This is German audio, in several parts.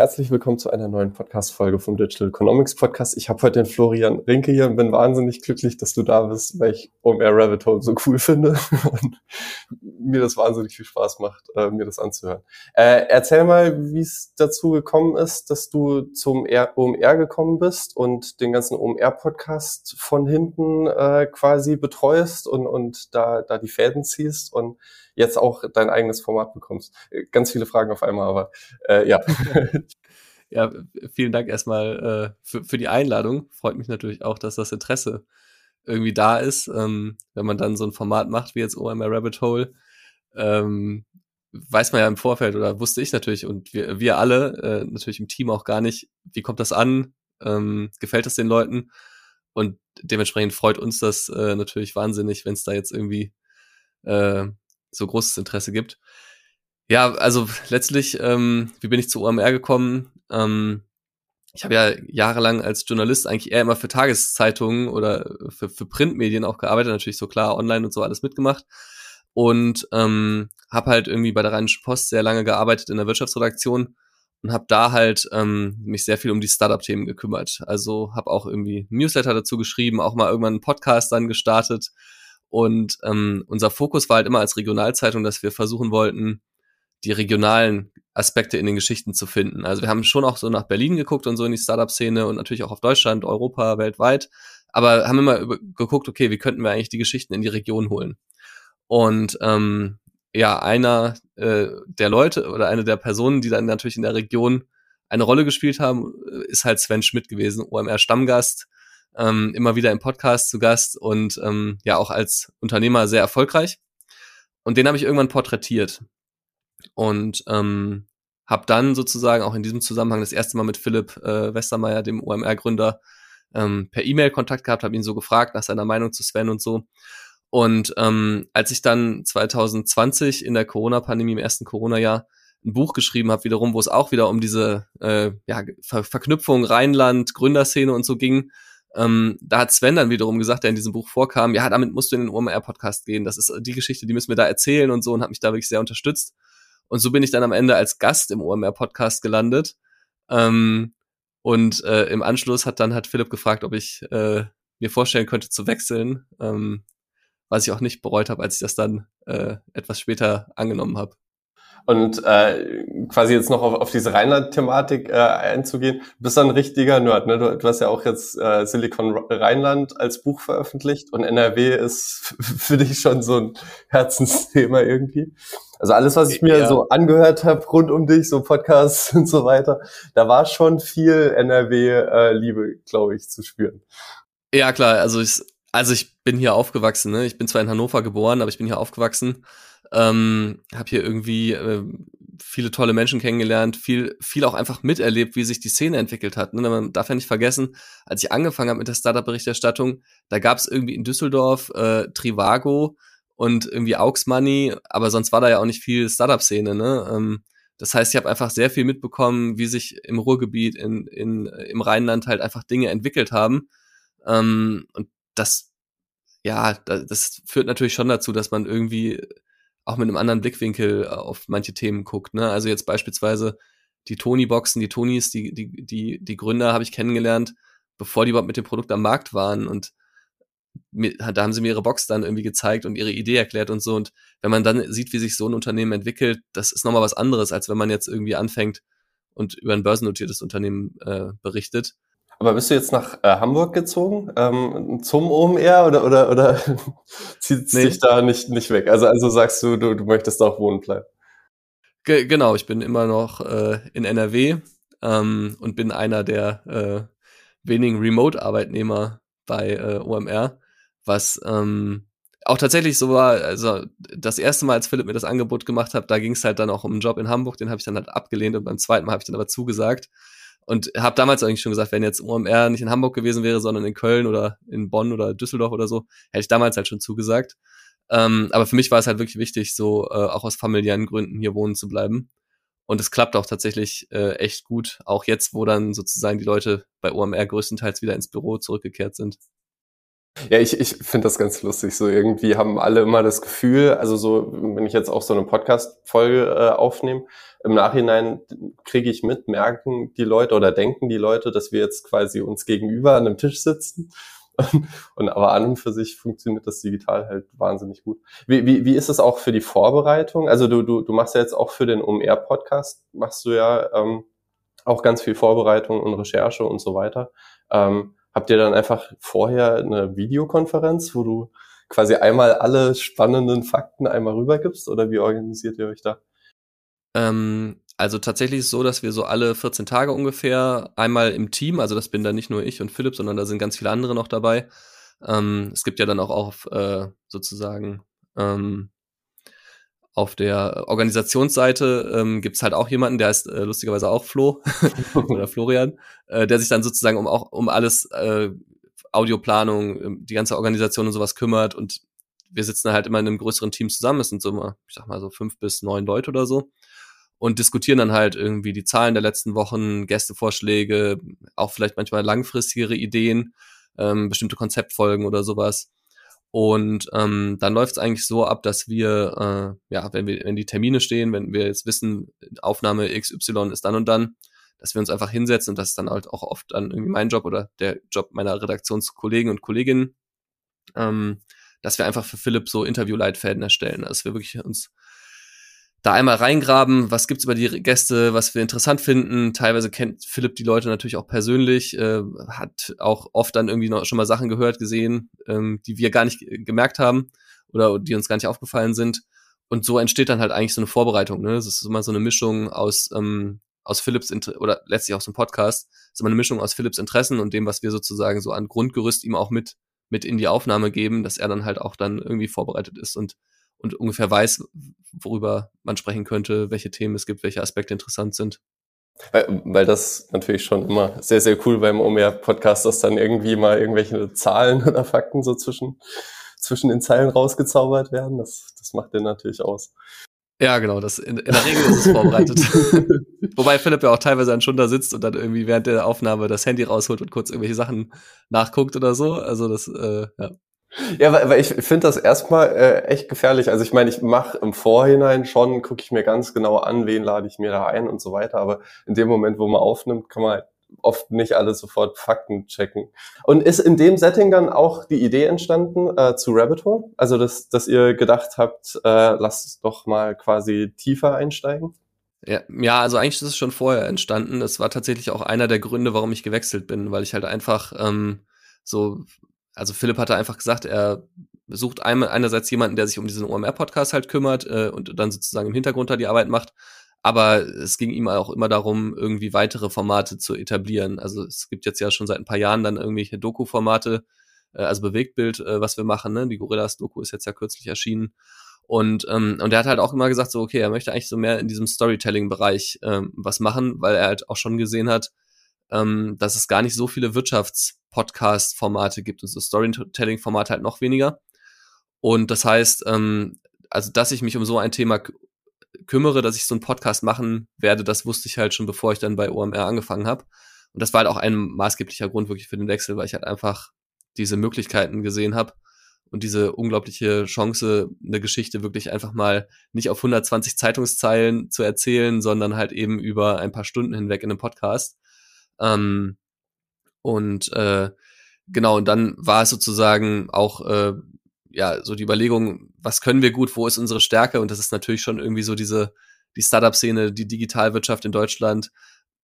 herzlich willkommen zu einer neuen Podcast-Folge vom Digital Economics Podcast. Ich habe heute den Florian Rinke hier und bin wahnsinnig glücklich, dass du da bist, weil ich OMR Rabbit Hole so cool finde und mir das wahnsinnig viel Spaß macht, äh, mir das anzuhören. Äh, erzähl mal, wie es dazu gekommen ist, dass du zum OMR gekommen bist und den ganzen OMR-Podcast von hinten äh, quasi betreust und, und da, da die Fäden ziehst und jetzt auch dein eigenes Format bekommst. Ganz viele Fragen auf einmal, aber äh, ja. ja, vielen Dank erstmal äh, für, für die Einladung. Freut mich natürlich auch, dass das Interesse irgendwie da ist, ähm, wenn man dann so ein Format macht wie jetzt OMR Rabbit Hole. Ähm, weiß man ja im Vorfeld oder wusste ich natürlich und wir, wir alle äh, natürlich im Team auch gar nicht, wie kommt das an, ähm, gefällt das den Leuten und dementsprechend freut uns das äh, natürlich wahnsinnig, wenn es da jetzt irgendwie äh, so großes Interesse gibt. Ja, also letztlich, ähm, wie bin ich zu OMR gekommen? Ähm, ich habe ja jahrelang als Journalist eigentlich eher immer für Tageszeitungen oder für, für Printmedien auch gearbeitet, natürlich so klar online und so alles mitgemacht und ähm, habe halt irgendwie bei der Rheinischen Post sehr lange gearbeitet in der Wirtschaftsredaktion und habe da halt ähm, mich sehr viel um die Startup-Themen gekümmert. Also habe auch irgendwie Newsletter dazu geschrieben, auch mal irgendwann einen Podcast dann gestartet und ähm, unser Fokus war halt immer als Regionalzeitung, dass wir versuchen wollten, die regionalen Aspekte in den Geschichten zu finden. Also wir haben schon auch so nach Berlin geguckt und so in die Startup-Szene und natürlich auch auf Deutschland, Europa, weltweit, aber haben immer geguckt, okay, wie könnten wir eigentlich die Geschichten in die Region holen? Und ähm, ja, einer äh, der Leute oder eine der Personen, die dann natürlich in der Region eine Rolle gespielt haben, äh, ist halt Sven Schmidt gewesen, OMR-Stammgast, ähm, immer wieder im Podcast zu Gast und ähm, ja auch als Unternehmer sehr erfolgreich. Und den habe ich irgendwann porträtiert und ähm, habe dann sozusagen auch in diesem Zusammenhang das erste Mal mit Philipp äh, Westermeier, dem OMR-Gründer, ähm, per E-Mail Kontakt gehabt, habe ihn so gefragt nach seiner Meinung zu Sven und so. Und ähm, als ich dann 2020 in der Corona-Pandemie, im ersten Corona-Jahr, ein Buch geschrieben habe, wiederum, wo es auch wieder um diese äh, ja, Ver Verknüpfung Rheinland, Gründerszene und so ging, ähm, da hat Sven dann wiederum gesagt, der in diesem Buch vorkam, ja, damit musst du in den OMR-Podcast gehen. Das ist die Geschichte, die müssen wir da erzählen und so und hat mich da wirklich sehr unterstützt. Und so bin ich dann am Ende als Gast im OMR-Podcast gelandet. Ähm, und äh, im Anschluss hat dann hat Philipp gefragt, ob ich äh, mir vorstellen könnte zu wechseln, ähm, was ich auch nicht bereut habe, als ich das dann äh, etwas später angenommen habe. Und äh, quasi jetzt noch auf, auf diese Rheinland-Thematik äh, einzugehen, du bist ein richtiger Nerd, ne? Du, du hast ja auch jetzt äh, Silicon Rheinland als Buch veröffentlicht und NRW ist für dich schon so ein Herzensthema irgendwie. Also alles, was ich mir ja. so angehört habe rund um dich, so Podcasts und so weiter, da war schon viel NRW-Liebe, äh, glaube ich, zu spüren. Ja, klar, also ich, also ich bin hier aufgewachsen, ne? Ich bin zwar in Hannover geboren, aber ich bin hier aufgewachsen ähm, habe hier irgendwie äh, viele tolle Menschen kennengelernt, viel, viel auch einfach miterlebt, wie sich die Szene entwickelt hat. Ne? Man darf ja nicht vergessen, als ich angefangen habe mit der Startup-Berichterstattung, da gab es irgendwie in Düsseldorf äh, Trivago und irgendwie Aux Money, aber sonst war da ja auch nicht viel Startup-Szene. Ne? Ähm, das heißt, ich habe einfach sehr viel mitbekommen, wie sich im Ruhrgebiet, in, in, im Rheinland halt einfach Dinge entwickelt haben. Ähm, und das, ja, das, das führt natürlich schon dazu, dass man irgendwie auch mit einem anderen Blickwinkel äh, auf manche Themen guckt. Ne? Also jetzt beispielsweise die Tony-Boxen, die Tonys, die, die, die, die Gründer habe ich kennengelernt, bevor die überhaupt mit dem Produkt am Markt waren und da haben sie mir ihre Box dann irgendwie gezeigt und ihre Idee erklärt und so. Und wenn man dann sieht, wie sich so ein Unternehmen entwickelt, das ist nochmal was anderes, als wenn man jetzt irgendwie anfängt und über ein börsennotiertes Unternehmen äh, berichtet. Aber bist du jetzt nach äh, Hamburg gezogen ähm, zum OMR oder oder oder zieht nee. dich da nicht nicht weg? Also also sagst du, du, du möchtest auch wohnen bleiben? Ge genau, ich bin immer noch äh, in NRW ähm, und bin einer der äh, wenigen Remote-Arbeitnehmer bei äh, OMR, was ähm, auch tatsächlich so war, also das erste Mal, als Philipp mir das Angebot gemacht hat, da ging es halt dann auch um einen Job in Hamburg, den habe ich dann halt abgelehnt und beim zweiten Mal habe ich dann aber zugesagt. Und habe damals eigentlich schon gesagt, wenn jetzt OMR nicht in Hamburg gewesen wäre, sondern in Köln oder in Bonn oder Düsseldorf oder so, hätte ich damals halt schon zugesagt. Ähm, aber für mich war es halt wirklich wichtig, so äh, auch aus familiären Gründen hier wohnen zu bleiben. Und es klappt auch tatsächlich äh, echt gut, auch jetzt, wo dann sozusagen die Leute bei OMR größtenteils wieder ins Büro zurückgekehrt sind. Ja, ich, ich finde das ganz lustig. So irgendwie haben alle immer das Gefühl, also so, wenn ich jetzt auch so eine Podcast-Folge äh, aufnehme, im Nachhinein kriege ich mit, merken die Leute oder denken die Leute, dass wir jetzt quasi uns gegenüber an einem Tisch sitzen. Und aber an und für sich funktioniert das digital halt wahnsinnig gut. Wie, wie, wie ist es auch für die Vorbereitung? Also du, du, du machst ja jetzt auch für den OMR-Podcast, machst du ja ähm, auch ganz viel Vorbereitung und Recherche und so weiter. Ähm, habt ihr dann einfach vorher eine Videokonferenz, wo du quasi einmal alle spannenden Fakten einmal rübergibst oder wie organisiert ihr euch da? Ähm, also tatsächlich ist es so, dass wir so alle 14 Tage ungefähr einmal im Team, also das bin dann nicht nur ich und Philipp, sondern da sind ganz viele andere noch dabei. Ähm, es gibt ja dann auch auf äh, sozusagen ähm, auf der Organisationsseite ähm, gibt es halt auch jemanden, der heißt äh, lustigerweise auch Flo oder Florian, äh, der sich dann sozusagen um auch um alles äh, Audioplanung, ähm, die ganze Organisation und sowas kümmert und wir sitzen halt immer in einem größeren Team zusammen. Es sind so immer, ich sag mal so fünf bis neun Leute oder so und diskutieren dann halt irgendwie die Zahlen der letzten Wochen, Gästevorschläge, auch vielleicht manchmal langfristigere Ideen, ähm, bestimmte Konzeptfolgen oder sowas. Und ähm, dann läuft es eigentlich so ab, dass wir, äh, ja, wenn wir, wenn die Termine stehen, wenn wir jetzt wissen, Aufnahme XY ist dann und dann, dass wir uns einfach hinsetzen und das ist dann halt auch oft dann irgendwie mein Job oder der Job meiner Redaktionskollegen und Kolleginnen, ähm, dass wir einfach für Philipp so Interviewleitfäden erstellen, dass wir wirklich uns da einmal reingraben, was gibt's über die Gäste, was wir interessant finden. Teilweise kennt Philipp die Leute natürlich auch persönlich, äh, hat auch oft dann irgendwie noch schon mal Sachen gehört, gesehen, ähm, die wir gar nicht gemerkt haben oder die uns gar nicht aufgefallen sind. Und so entsteht dann halt eigentlich so eine Vorbereitung. Ne? Das ist immer so eine Mischung aus ähm, aus Philips Inter oder letztlich auch so ein Podcast, das ist immer eine Mischung aus Philips Interessen und dem, was wir sozusagen so an Grundgerüst ihm auch mit mit in die Aufnahme geben, dass er dann halt auch dann irgendwie vorbereitet ist und und ungefähr weiß, worüber man sprechen könnte, welche Themen es gibt, welche Aspekte interessant sind. Weil, weil das natürlich schon immer sehr, sehr cool beim OMR-Podcast, dass dann irgendwie mal irgendwelche Zahlen oder Fakten so zwischen, zwischen den Zeilen rausgezaubert werden. Das, das macht den natürlich aus. Ja, genau, das in, in der Regel ist es vorbereitet. Wobei Philipp ja auch teilweise dann schon da sitzt und dann irgendwie während der Aufnahme das Handy rausholt und kurz irgendwelche Sachen nachguckt oder so. Also das, äh, ja. Ja, weil, weil ich finde das erstmal äh, echt gefährlich. Also ich meine, ich mache im Vorhinein schon, gucke ich mir ganz genau an, wen lade ich mir da ein und so weiter. Aber in dem Moment, wo man aufnimmt, kann man oft nicht alles sofort Fakten checken. Und ist in dem Setting dann auch die Idee entstanden äh, zu Rabbit Hole? Also dass, dass ihr gedacht habt, äh, lasst es doch mal quasi tiefer einsteigen? Ja, ja, also eigentlich ist es schon vorher entstanden. Das war tatsächlich auch einer der Gründe, warum ich gewechselt bin, weil ich halt einfach ähm, so also Philipp hatte einfach gesagt, er sucht einmal einerseits jemanden, der sich um diesen OMR-Podcast halt kümmert äh, und dann sozusagen im Hintergrund da die Arbeit macht. Aber es ging ihm auch immer darum, irgendwie weitere Formate zu etablieren. Also es gibt jetzt ja schon seit ein paar Jahren dann irgendwelche Doku-Formate, äh, also Bewegtbild, äh, was wir machen. Ne? Die Gorillas-Doku ist jetzt ja kürzlich erschienen. Und, ähm, und er hat halt auch immer gesagt, so, okay, er möchte eigentlich so mehr in diesem Storytelling-Bereich ähm, was machen, weil er halt auch schon gesehen hat, ähm, dass es gar nicht so viele Wirtschaftspodcast-Formate gibt und so Storytelling-Formate halt noch weniger. Und das heißt, ähm, also dass ich mich um so ein Thema kümmere, dass ich so einen Podcast machen werde, das wusste ich halt schon, bevor ich dann bei OMR angefangen habe. Und das war halt auch ein maßgeblicher Grund wirklich für den Wechsel, weil ich halt einfach diese Möglichkeiten gesehen habe und diese unglaubliche Chance, eine Geschichte wirklich einfach mal nicht auf 120 Zeitungszeilen zu erzählen, sondern halt eben über ein paar Stunden hinweg in einem Podcast. Ähm, und äh, genau, und dann war es sozusagen auch äh, ja so die Überlegung, was können wir gut, wo ist unsere Stärke? Und das ist natürlich schon irgendwie so diese die Startup-Szene, die Digitalwirtschaft in Deutschland.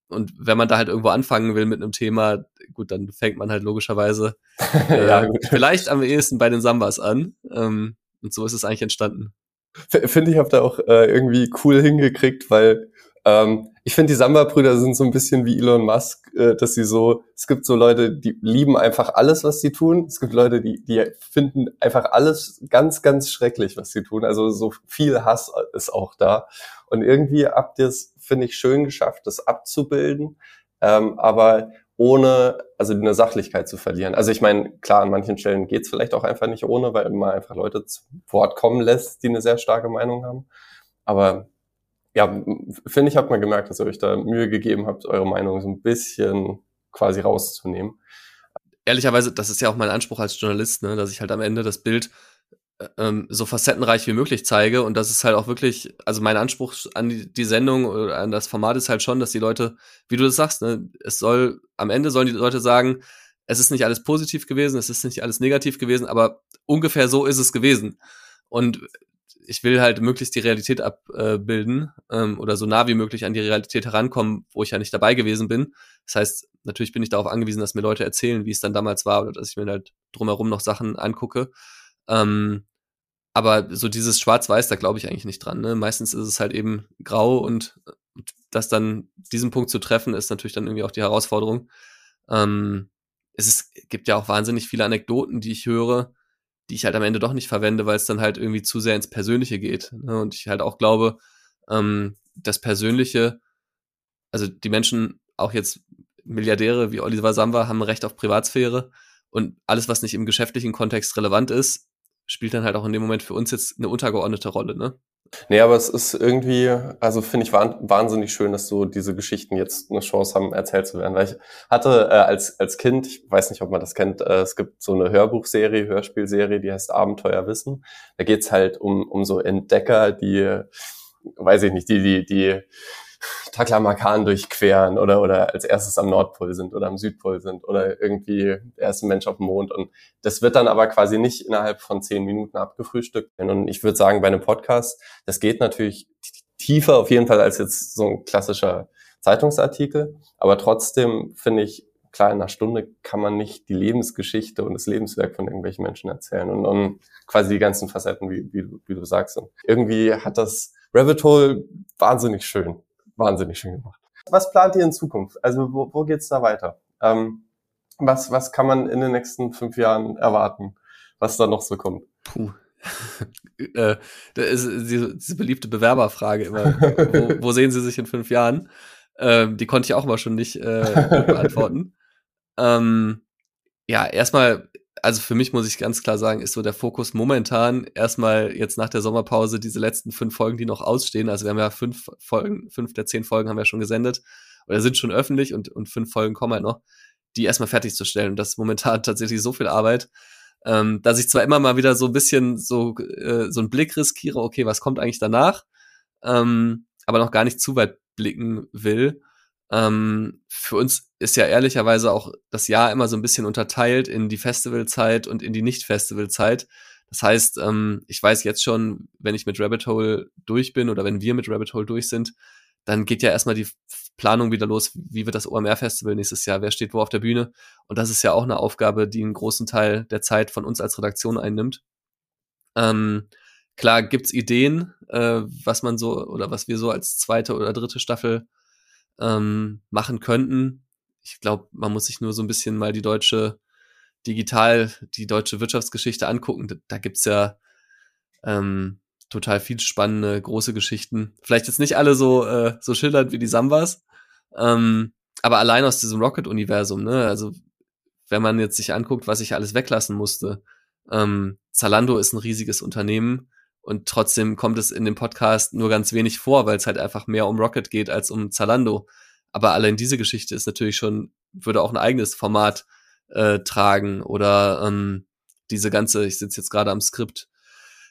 Und wenn man da halt irgendwo anfangen will mit einem Thema, gut, dann fängt man halt logischerweise äh, ja, vielleicht am ehesten bei den Sambas an. Ähm, und so ist es eigentlich entstanden. Finde ich, habt ihr auch äh, irgendwie cool hingekriegt, weil ähm, ich finde, die Samba-Brüder sind so ein bisschen wie Elon Musk, äh, dass sie so, es gibt so Leute, die lieben einfach alles, was sie tun. Es gibt Leute, die, die finden einfach alles ganz, ganz schrecklich, was sie tun. Also so viel Hass ist auch da. Und irgendwie habt ihr es, finde ich, schön geschafft, das abzubilden, ähm, aber ohne also eine Sachlichkeit zu verlieren. Also ich meine, klar, an manchen Stellen geht's vielleicht auch einfach nicht ohne, weil man einfach Leute zu Wort kommen lässt, die eine sehr starke Meinung haben. Aber ja, finde ich, hat man gemerkt, dass ihr euch da Mühe gegeben habt, eure Meinung so ein bisschen quasi rauszunehmen. ehrlicherweise, das ist ja auch mein Anspruch als Journalist, ne, dass ich halt am Ende das Bild äh, ähm, so facettenreich wie möglich zeige und das ist halt auch wirklich, also mein Anspruch an die, die Sendung oder an das Format ist halt schon, dass die Leute, wie du das sagst, ne, es soll, am Ende sollen die Leute sagen, es ist nicht alles positiv gewesen, es ist nicht alles negativ gewesen, aber ungefähr so ist es gewesen. Und ich will halt möglichst die Realität abbilden ähm, oder so nah wie möglich an die Realität herankommen, wo ich ja nicht dabei gewesen bin. Das heißt, natürlich bin ich darauf angewiesen, dass mir Leute erzählen, wie es dann damals war oder dass ich mir halt drumherum noch Sachen angucke. Ähm, aber so dieses Schwarz-Weiß, da glaube ich eigentlich nicht dran. Ne? Meistens ist es halt eben grau und das dann diesen Punkt zu treffen, ist natürlich dann irgendwie auch die Herausforderung. Ähm, es ist, gibt ja auch wahnsinnig viele Anekdoten, die ich höre, die ich halt am Ende doch nicht verwende, weil es dann halt irgendwie zu sehr ins Persönliche geht. Ne? Und ich halt auch glaube, ähm, das Persönliche, also die Menschen, auch jetzt Milliardäre wie Oliver Samba, haben Recht auf Privatsphäre und alles, was nicht im geschäftlichen Kontext relevant ist, spielt dann halt auch in dem Moment für uns jetzt eine untergeordnete Rolle, ne? Nee, aber es ist irgendwie, also finde ich wahnsinnig schön, dass so diese Geschichten jetzt eine Chance haben, erzählt zu werden. Weil ich hatte äh, als, als Kind, ich weiß nicht, ob man das kennt, äh, es gibt so eine Hörbuchserie, Hörspielserie, die heißt Abenteuer Wissen. Da geht's halt um, um so Entdecker, die, weiß ich nicht, die, die, die Taklamakan durchqueren oder, oder als erstes am Nordpol sind oder am Südpol sind oder irgendwie der erste Mensch auf dem Mond. Und das wird dann aber quasi nicht innerhalb von zehn Minuten abgefrühstückt. Und ich würde sagen, bei einem Podcast, das geht natürlich tiefer auf jeden Fall als jetzt so ein klassischer Zeitungsartikel. Aber trotzdem finde ich, klar, in einer Stunde kann man nicht die Lebensgeschichte und das Lebenswerk von irgendwelchen Menschen erzählen und, und quasi die ganzen Facetten, wie, wie, wie du sagst. Und irgendwie hat das Rabbit Hole wahnsinnig schön wahnsinnig schön gemacht. Was plant ihr in Zukunft? Also wo, wo geht's da weiter? Ähm, was, was kann man in den nächsten fünf Jahren erwarten, was da noch so kommt? Puh. äh, da ist diese, diese beliebte Bewerberfrage immer. wo, wo sehen Sie sich in fünf Jahren? Ähm, die konnte ich auch mal schon nicht äh, beantworten. ähm, ja, erstmal also für mich muss ich ganz klar sagen, ist so der Fokus momentan erstmal jetzt nach der Sommerpause diese letzten fünf Folgen, die noch ausstehen. Also wir haben ja fünf Folgen, fünf der zehn Folgen haben wir schon gesendet oder sind schon öffentlich und, und fünf Folgen kommen halt noch, die erstmal fertigzustellen. Und das ist momentan tatsächlich so viel Arbeit, ähm, dass ich zwar immer mal wieder so ein bisschen so, äh, so einen Blick riskiere, okay, was kommt eigentlich danach, ähm, aber noch gar nicht zu weit blicken will. Ähm, für uns ist ja ehrlicherweise auch das Jahr immer so ein bisschen unterteilt in die Festivalzeit und in die Nicht-Festivalzeit. Das heißt, ähm, ich weiß jetzt schon, wenn ich mit Rabbit Hole durch bin oder wenn wir mit Rabbit Hole durch sind, dann geht ja erstmal die Planung wieder los, wie wird das OMR-Festival nächstes Jahr, wer steht wo auf der Bühne. Und das ist ja auch eine Aufgabe, die einen großen Teil der Zeit von uns als Redaktion einnimmt. Ähm, klar gibt's Ideen, äh, was man so oder was wir so als zweite oder dritte Staffel ähm, machen könnten. Ich glaube, man muss sich nur so ein bisschen mal die deutsche digital, die deutsche Wirtschaftsgeschichte angucken. Da, da gibt's ja ähm, total viel spannende, große Geschichten. Vielleicht jetzt nicht alle so, äh, so schillernd wie die Sambas, ähm, aber allein aus diesem Rocket-Universum, ne? Also, wenn man jetzt sich anguckt, was ich alles weglassen musste. Ähm, Zalando ist ein riesiges Unternehmen und trotzdem kommt es in dem Podcast nur ganz wenig vor, weil es halt einfach mehr um Rocket geht als um Zalando. Aber allein diese Geschichte ist natürlich schon, würde auch ein eigenes Format äh, tragen oder ähm, diese ganze, ich sitze jetzt gerade am Skript,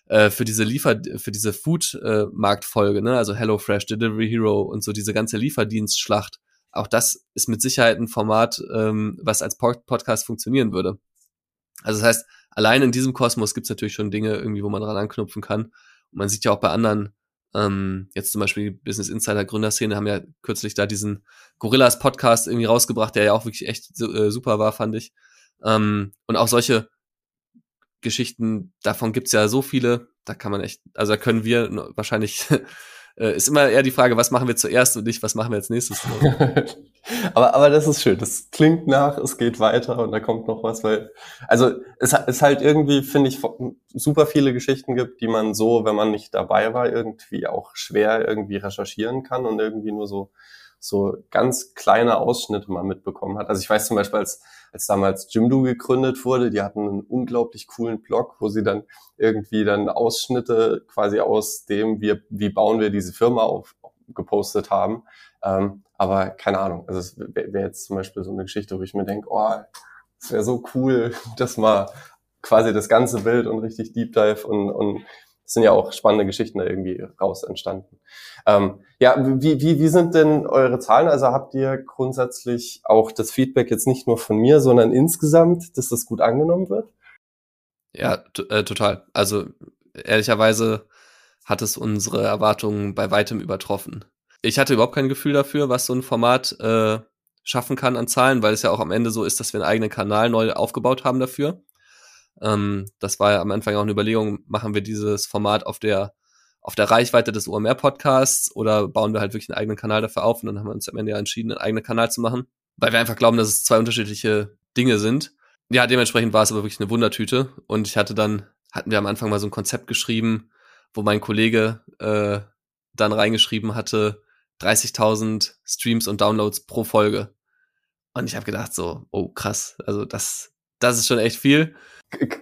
äh, für diese Liefer, für diese Food-Marktfolge, äh, ne, also HelloFresh, Delivery Hero und so diese ganze Lieferdienstschlacht. Auch das ist mit Sicherheit ein Format, ähm, was als Podcast funktionieren würde. Also das heißt, allein in diesem Kosmos gibt es natürlich schon Dinge irgendwie, wo man dran anknüpfen kann. Und man sieht ja auch bei anderen, ähm, jetzt zum Beispiel die Business Insider Gründerszene haben ja kürzlich da diesen Gorillas Podcast irgendwie rausgebracht, der ja auch wirklich echt äh, super war, fand ich. Ähm, und auch solche Geschichten, davon gibt's ja so viele, da kann man echt, also da können wir wahrscheinlich äh, ist immer eher die Frage, was machen wir zuerst und nicht, was machen wir als nächstes. aber, aber das ist schön. Das klingt nach, es geht weiter und da kommt noch was, weil, also es ist halt irgendwie, finde ich, super viele Geschichten gibt, die man so, wenn man nicht dabei war, irgendwie auch schwer irgendwie recherchieren kann und irgendwie nur so so ganz kleine Ausschnitte mal mitbekommen hat. Also ich weiß zum Beispiel, als, als damals Jimdo gegründet wurde, die hatten einen unglaublich coolen Blog, wo sie dann irgendwie dann Ausschnitte quasi aus dem, wie, wie bauen wir diese Firma auf, gepostet haben. Ähm, aber keine Ahnung, also es wäre wär jetzt zum Beispiel so eine Geschichte, wo ich mir denke, oh, es wäre so cool, das mal quasi das ganze Bild und richtig Deep Dive und, und es sind ja auch spannende Geschichten da irgendwie raus entstanden. Ähm, ja, wie, wie, wie sind denn eure Zahlen? Also habt ihr grundsätzlich auch das Feedback jetzt nicht nur von mir, sondern insgesamt, dass das gut angenommen wird? Ja, äh, total. Also ehrlicherweise hat es unsere Erwartungen bei weitem übertroffen. Ich hatte überhaupt kein Gefühl dafür, was so ein Format äh, schaffen kann an Zahlen, weil es ja auch am Ende so ist, dass wir einen eigenen Kanal neu aufgebaut haben dafür. Ähm, das war ja am Anfang auch eine Überlegung, machen wir dieses Format auf der auf der Reichweite des OMR-Podcasts oder bauen wir halt wirklich einen eigenen Kanal dafür auf und dann haben wir uns am Ende ja entschieden, einen eigenen Kanal zu machen, weil wir einfach glauben, dass es zwei unterschiedliche Dinge sind. Ja, dementsprechend war es aber wirklich eine Wundertüte und ich hatte dann, hatten wir am Anfang mal so ein Konzept geschrieben, wo mein Kollege äh, dann reingeschrieben hatte, 30.000 Streams und Downloads pro Folge. Und ich habe gedacht so, oh krass, also das, das ist schon echt viel.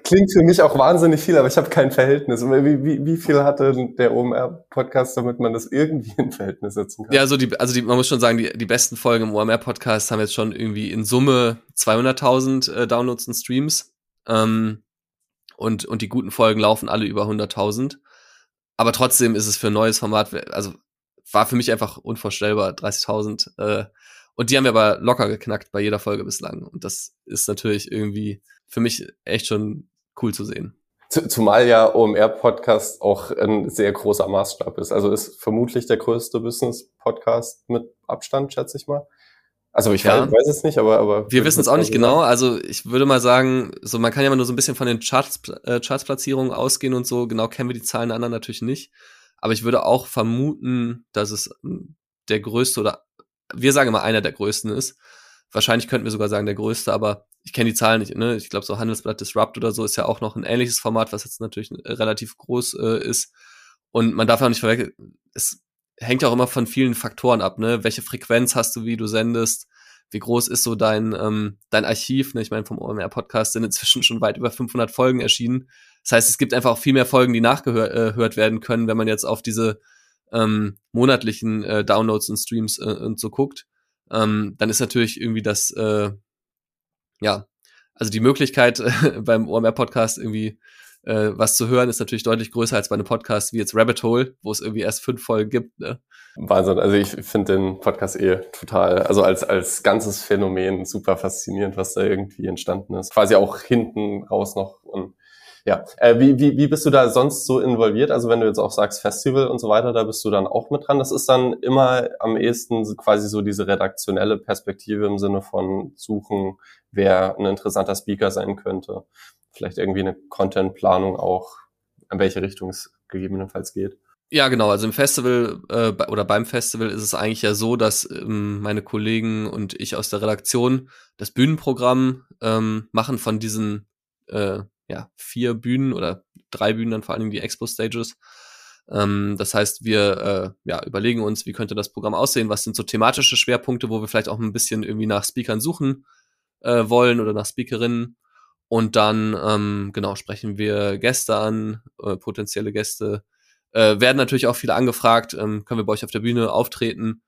Klingt für mich auch wahnsinnig viel, aber ich habe kein Verhältnis. Wie, wie, wie viel hatte der OMR-Podcast, damit man das irgendwie in Verhältnis setzen kann? Ja, also, die, also die, man muss schon sagen, die, die besten Folgen im OMR-Podcast haben jetzt schon irgendwie in Summe 200.000 äh, Downloads und Streams. Ähm, und, und die guten Folgen laufen alle über 100.000. Aber trotzdem ist es für ein neues Format, also war für mich einfach unvorstellbar, 30.000. Äh, und die haben wir aber locker geknackt bei jeder Folge bislang. Und das ist natürlich irgendwie für mich echt schon cool zu sehen. Zumal ja OMR-Podcast auch ein sehr großer Maßstab ist. Also ist vermutlich der größte Business-Podcast mit Abstand, schätze ich mal. Also ich ja. weiß, es nicht, aber aber wir wissen es auch nicht genau. Also ich würde mal sagen, so man kann ja mal nur so ein bisschen von den Charts äh, Chartsplatzierungen ausgehen und so. Genau kennen wir die Zahlen der anderen natürlich nicht. Aber ich würde auch vermuten, dass es hm, der größte oder wir sagen immer einer der größten ist. Wahrscheinlich könnten wir sogar sagen der größte, aber ich kenne die Zahlen nicht. Ne? Ich glaube so Handelsblatt Disrupt oder so ist ja auch noch ein ähnliches Format, was jetzt natürlich äh, relativ groß äh, ist. Und man darf auch nicht verwechseln. Es hängt ja auch immer von vielen Faktoren ab, ne? Welche Frequenz hast du, wie du sendest? Wie groß ist so dein, ähm, dein Archiv? Ne? Ich meine, vom OMR-Podcast sind inzwischen schon weit über 500 Folgen erschienen. Das heißt, es gibt einfach auch viel mehr Folgen, die nachgehört äh, werden können, wenn man jetzt auf diese ähm, monatlichen äh, Downloads und Streams äh, und so guckt. Ähm, dann ist natürlich irgendwie das, äh, ja, also die Möglichkeit äh, beim OMR-Podcast irgendwie äh, was zu hören, ist natürlich deutlich größer als bei einem Podcast wie jetzt Rabbit Hole, wo es irgendwie erst fünf Folgen gibt. Ne? Wahnsinn. Also ich finde den Podcast eh total, also als, als ganzes Phänomen super faszinierend, was da irgendwie entstanden ist. Quasi auch hinten raus noch. Und ja, äh, wie, wie, wie bist du da sonst so involviert? Also wenn du jetzt auch sagst Festival und so weiter, da bist du dann auch mit dran. Das ist dann immer am ehesten quasi so diese redaktionelle Perspektive im Sinne von suchen, wer ein interessanter Speaker sein könnte vielleicht irgendwie eine Contentplanung auch, in welche Richtung es gegebenenfalls geht. Ja, genau. Also im Festival äh, oder beim Festival ist es eigentlich ja so, dass ähm, meine Kollegen und ich aus der Redaktion das Bühnenprogramm ähm, machen von diesen äh, ja, vier Bühnen oder drei Bühnen, dann vor Dingen die Expo-Stages. Ähm, das heißt, wir äh, ja, überlegen uns, wie könnte das Programm aussehen, was sind so thematische Schwerpunkte, wo wir vielleicht auch ein bisschen irgendwie nach Speakern suchen äh, wollen oder nach Speakerinnen und dann, ähm, genau, sprechen wir Gäste an, äh, potenzielle Gäste. Äh, werden natürlich auch viele angefragt, ähm, können wir bei euch auf der Bühne auftreten.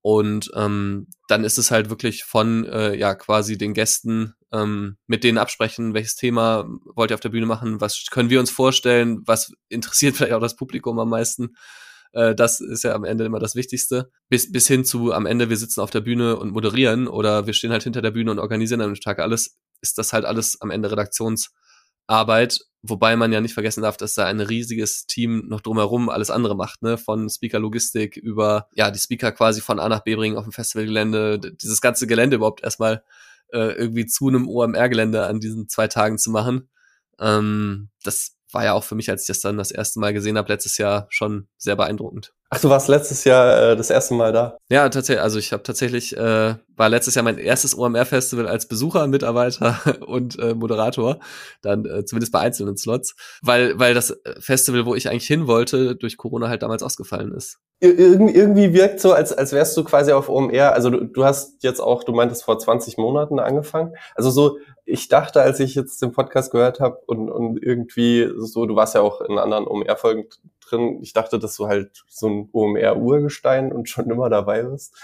Und ähm, dann ist es halt wirklich von, äh, ja, quasi den Gästen ähm, mit denen absprechen, welches Thema wollt ihr auf der Bühne machen, was können wir uns vorstellen, was interessiert vielleicht auch das Publikum am meisten. Äh, das ist ja am Ende immer das Wichtigste. Bis, bis hin zu am Ende, wir sitzen auf der Bühne und moderieren oder wir stehen halt hinter der Bühne und organisieren am Tag alles ist das halt alles am Ende Redaktionsarbeit, wobei man ja nicht vergessen darf, dass da ein riesiges Team noch drumherum alles andere macht, ne? Von Speaker-Logistik über, ja, die Speaker quasi von A nach B bringen auf dem Festivalgelände, dieses ganze Gelände überhaupt erstmal äh, irgendwie zu einem OMR-Gelände an diesen zwei Tagen zu machen. Ähm, das war ja auch für mich, als ich das dann das erste Mal gesehen habe, letztes Jahr schon sehr beeindruckend. Ach, du warst letztes Jahr äh, das erste Mal da? Ja, tatsächlich. Also ich habe tatsächlich, äh, war letztes Jahr mein erstes OMR-Festival als Besucher, Mitarbeiter und äh, Moderator, dann äh, zumindest bei einzelnen Slots, weil, weil das Festival, wo ich eigentlich hin wollte, durch Corona halt damals ausgefallen ist. Ir irgendwie wirkt so, als, als wärst du quasi auf OMR, also du, du hast jetzt auch, du meintest vor 20 Monaten angefangen, also so ich dachte, als ich jetzt den Podcast gehört habe und, und irgendwie so, du warst ja auch in anderen OMR-Folgen drin, ich dachte, dass du halt so ein OMR-Urgestein und schon immer dabei bist.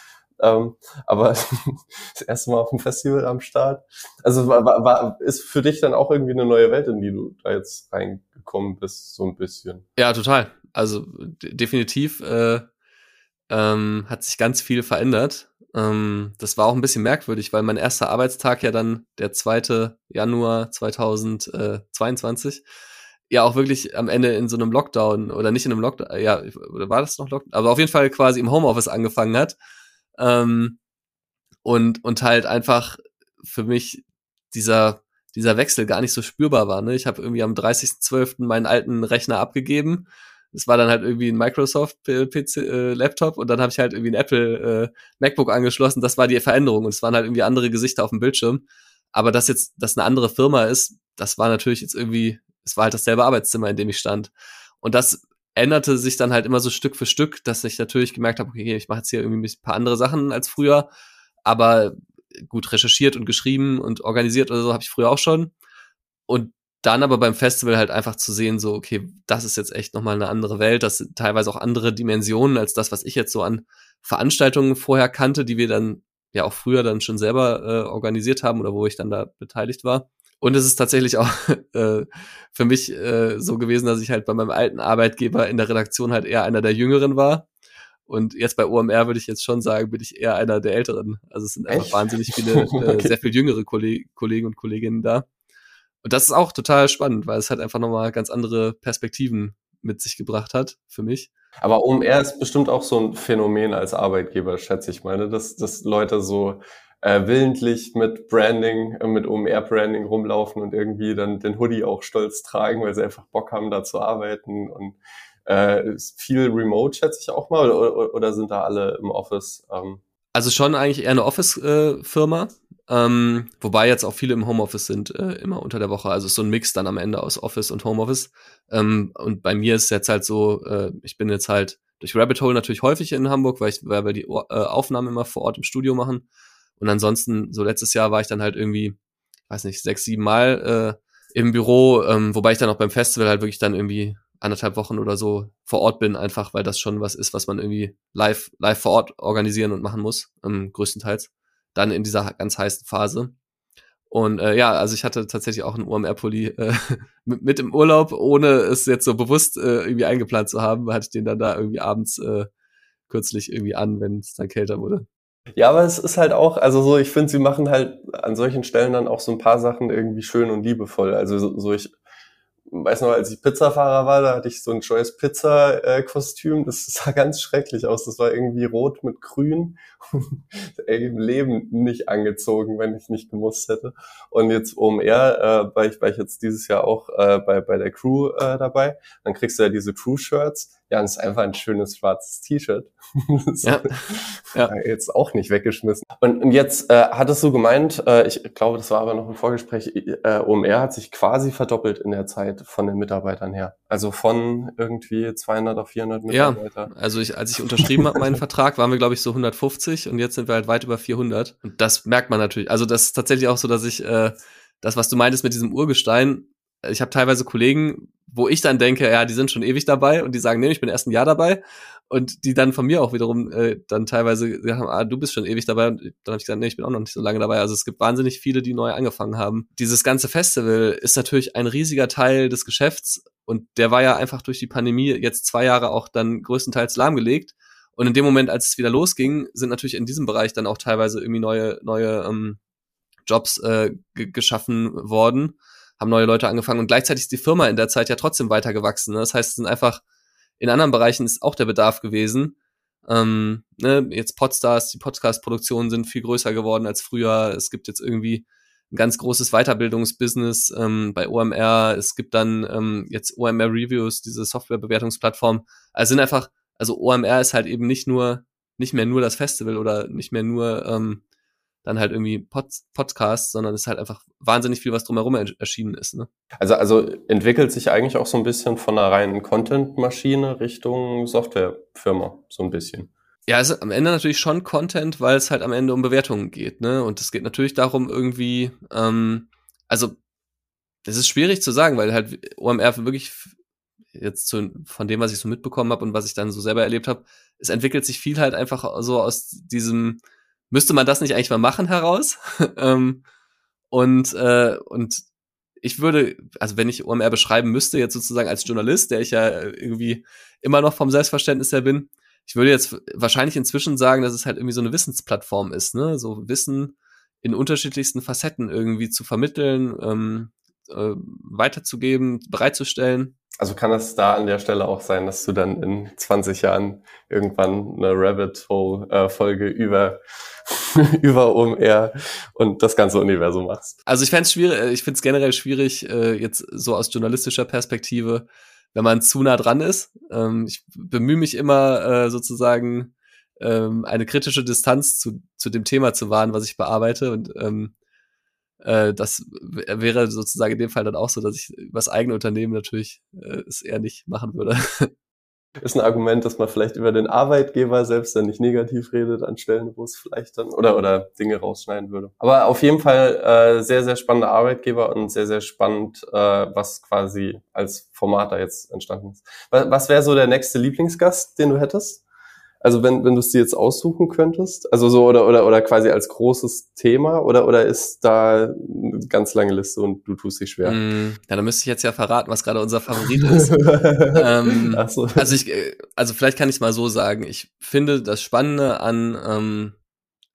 Ähm, aber das erste Mal auf dem Festival am Start. Also war, war, ist für dich dann auch irgendwie eine neue Welt, in die du da jetzt reingekommen bist, so ein bisschen. Ja, total. Also definitiv äh, ähm, hat sich ganz viel verändert. Ähm, das war auch ein bisschen merkwürdig, weil mein erster Arbeitstag ja dann der 2. Januar 2022 ja auch wirklich am Ende in so einem Lockdown oder nicht in einem Lockdown, ja, oder war das noch Lockdown? Aber auf jeden Fall quasi im Homeoffice angefangen hat. Ähm, und, und halt einfach für mich dieser, dieser Wechsel gar nicht so spürbar war. Ne? Ich habe irgendwie am 30.12. meinen alten Rechner abgegeben. Das war dann halt irgendwie ein Microsoft PC äh, Laptop und dann habe ich halt irgendwie ein Apple äh, MacBook angeschlossen. Das war die Veränderung und es waren halt irgendwie andere Gesichter auf dem Bildschirm. Aber dass jetzt das eine andere Firma ist, das war natürlich jetzt irgendwie es war halt dasselbe Arbeitszimmer, in dem ich stand. Und das änderte sich dann halt immer so Stück für Stück, dass ich natürlich gemerkt habe, okay, ich mache jetzt hier irgendwie ein paar andere Sachen als früher, aber gut recherchiert und geschrieben und organisiert oder so habe ich früher auch schon. Und dann aber beim Festival halt einfach zu sehen, so, okay, das ist jetzt echt nochmal eine andere Welt, das sind teilweise auch andere Dimensionen als das, was ich jetzt so an Veranstaltungen vorher kannte, die wir dann ja auch früher dann schon selber äh, organisiert haben oder wo ich dann da beteiligt war. Und es ist tatsächlich auch äh, für mich äh, so gewesen, dass ich halt bei meinem alten Arbeitgeber in der Redaktion halt eher einer der Jüngeren war. Und jetzt bei OMR würde ich jetzt schon sagen, bin ich eher einer der Älteren. Also es sind einfach Echt? wahnsinnig viele, äh, okay. sehr viel jüngere Kolleg Kollegen und Kolleginnen da. Und das ist auch total spannend, weil es halt einfach nochmal ganz andere Perspektiven mit sich gebracht hat für mich. Aber OMR ist bestimmt auch so ein Phänomen als Arbeitgeber, schätze ich meine, dass, dass Leute so äh, willentlich mit Branding, äh, mit OMR-Branding rumlaufen und irgendwie dann den Hoodie auch stolz tragen, weil sie einfach Bock haben, da zu arbeiten. Und äh, ist viel Remote, schätze ich auch mal, oder, oder sind da alle im Office? Ähm? Also schon eigentlich eher eine Office-Firma, ähm, wobei jetzt auch viele im Homeoffice sind, äh, immer unter der Woche. Also ist so ein Mix dann am Ende aus Office und Homeoffice. Ähm, und bei mir ist jetzt halt so, äh, ich bin jetzt halt durch Rabbit Hole natürlich häufig in Hamburg, weil ich weil wir die äh, Aufnahmen immer vor Ort im Studio machen. Und ansonsten, so letztes Jahr war ich dann halt irgendwie, weiß nicht, sechs, sieben Mal äh, im Büro, ähm, wobei ich dann auch beim Festival halt wirklich dann irgendwie anderthalb Wochen oder so vor Ort bin, einfach weil das schon was ist, was man irgendwie live, live vor Ort organisieren und machen muss, ähm, größtenteils. Dann in dieser ganz heißen Phase. Und äh, ja, also ich hatte tatsächlich auch einen UMR-Pulli äh, mit, mit, im Urlaub, ohne es jetzt so bewusst äh, irgendwie eingeplant zu haben, hatte ich den dann da irgendwie abends äh, kürzlich irgendwie an, wenn es dann kälter wurde. Ja, aber es ist halt auch, also so, ich finde, sie machen halt an solchen Stellen dann auch so ein paar Sachen irgendwie schön und liebevoll. Also so, so ich weiß noch, als ich Pizzafahrer war, da hatte ich so ein Joyce Pizza Kostüm. Das sah ganz schrecklich aus. Das war irgendwie rot mit grün. Ey, im Leben nicht angezogen, wenn ich nicht gemusst hätte. Und jetzt OMR, äh, war, ich, war ich jetzt dieses Jahr auch äh, bei, bei der Crew äh, dabei. Dann kriegst du ja diese Crew-Shirts ja, es ist einfach ein schönes schwarzes T-Shirt. ja. ja. Jetzt auch nicht weggeschmissen. Und, und jetzt äh, hattest du gemeint, äh, ich glaube, das war aber noch ein Vorgespräch, äh, OMR hat sich quasi verdoppelt in der Zeit von den Mitarbeitern her. Also von irgendwie 200 auf 400 Mitarbeiter. Ja, also ich, als ich unterschrieben habe, meinen Vertrag, waren wir, glaube ich, so 150 und jetzt sind wir halt weit über 400. Und das merkt man natürlich. Also das ist tatsächlich auch so, dass ich äh, das, was du meintest mit diesem Urgestein, ich habe teilweise Kollegen, wo ich dann denke, ja, die sind schon ewig dabei und die sagen, nee, ich bin erst ein Jahr dabei und die dann von mir auch wiederum äh, dann teilweise sagen, ah, du bist schon ewig dabei und dann habe ich gesagt, nee, ich bin auch noch nicht so lange dabei. Also es gibt wahnsinnig viele, die neu angefangen haben. Dieses ganze Festival ist natürlich ein riesiger Teil des Geschäfts und der war ja einfach durch die Pandemie jetzt zwei Jahre auch dann größtenteils lahmgelegt. Und in dem Moment, als es wieder losging, sind natürlich in diesem Bereich dann auch teilweise irgendwie neue, neue ähm, Jobs äh, geschaffen worden haben neue Leute angefangen und gleichzeitig ist die Firma in der Zeit ja trotzdem weiter gewachsen. Ne? Das heißt, es sind einfach in anderen Bereichen ist auch der Bedarf gewesen. Ähm, ne, jetzt Podstars, die Podcast-Produktionen sind viel größer geworden als früher. Es gibt jetzt irgendwie ein ganz großes Weiterbildungsbusiness ähm, bei OMR. Es gibt dann ähm, jetzt OMR Reviews, diese Softwarebewertungsplattform. Also sind einfach, also OMR ist halt eben nicht nur, nicht mehr nur das Festival oder nicht mehr nur ähm, dann halt irgendwie Pod Podcasts, sondern es ist halt einfach wahnsinnig viel, was drumherum erschienen ist. Ne? Also, also entwickelt sich eigentlich auch so ein bisschen von einer reinen Content-Maschine Richtung Softwarefirma, so ein bisschen. Ja, es ist am Ende natürlich schon Content, weil es halt am Ende um Bewertungen geht, ne? Und es geht natürlich darum, irgendwie, ähm, also es ist schwierig zu sagen, weil halt OMR wirklich jetzt zu, von dem, was ich so mitbekommen habe und was ich dann so selber erlebt habe, es entwickelt sich viel halt einfach so aus diesem, müsste man das nicht eigentlich mal machen heraus? ähm, und, äh, und ich würde, also wenn ich OMR beschreiben müsste, jetzt sozusagen als Journalist, der ich ja irgendwie immer noch vom Selbstverständnis her bin, ich würde jetzt wahrscheinlich inzwischen sagen, dass es halt irgendwie so eine Wissensplattform ist, ne? So Wissen in unterschiedlichsten Facetten irgendwie zu vermitteln, ähm, äh, weiterzugeben, bereitzustellen. Also kann es da an der Stelle auch sein, dass du dann in 20 Jahren irgendwann eine Rabbit Hole äh, über über OMR und das ganze Universum machst? Also ich fände schwierig, äh, ich finde es generell schwierig, äh, jetzt so aus journalistischer Perspektive, wenn man zu nah dran ist. Ähm, ich bemühe mich immer äh, sozusagen ähm, eine kritische Distanz zu, zu dem Thema zu wahren, was ich bearbeite und ähm, äh, das wäre sozusagen in dem Fall dann auch so, dass ich was eigene Unternehmen natürlich äh, es eher nicht machen würde. Ist ein Argument, dass man vielleicht über den Arbeitgeber selbst dann nicht negativ redet an Stellen, wo es vielleicht dann oder oder Dinge rausschneiden würde. Aber auf jeden Fall äh, sehr sehr spannender Arbeitgeber und sehr sehr spannend, äh, was quasi als Format da jetzt entstanden ist. Was, was wäre so der nächste Lieblingsgast, den du hättest? Also wenn, wenn du es dir jetzt aussuchen könntest, also so oder oder oder quasi als großes Thema oder oder ist da eine ganz lange Liste und du tust dich schwer? Mm, ja, dann müsste ich jetzt ja verraten, was gerade unser Favorit ist. ähm, so. Also ich, also vielleicht kann ich es mal so sagen. Ich finde das Spannende an ähm,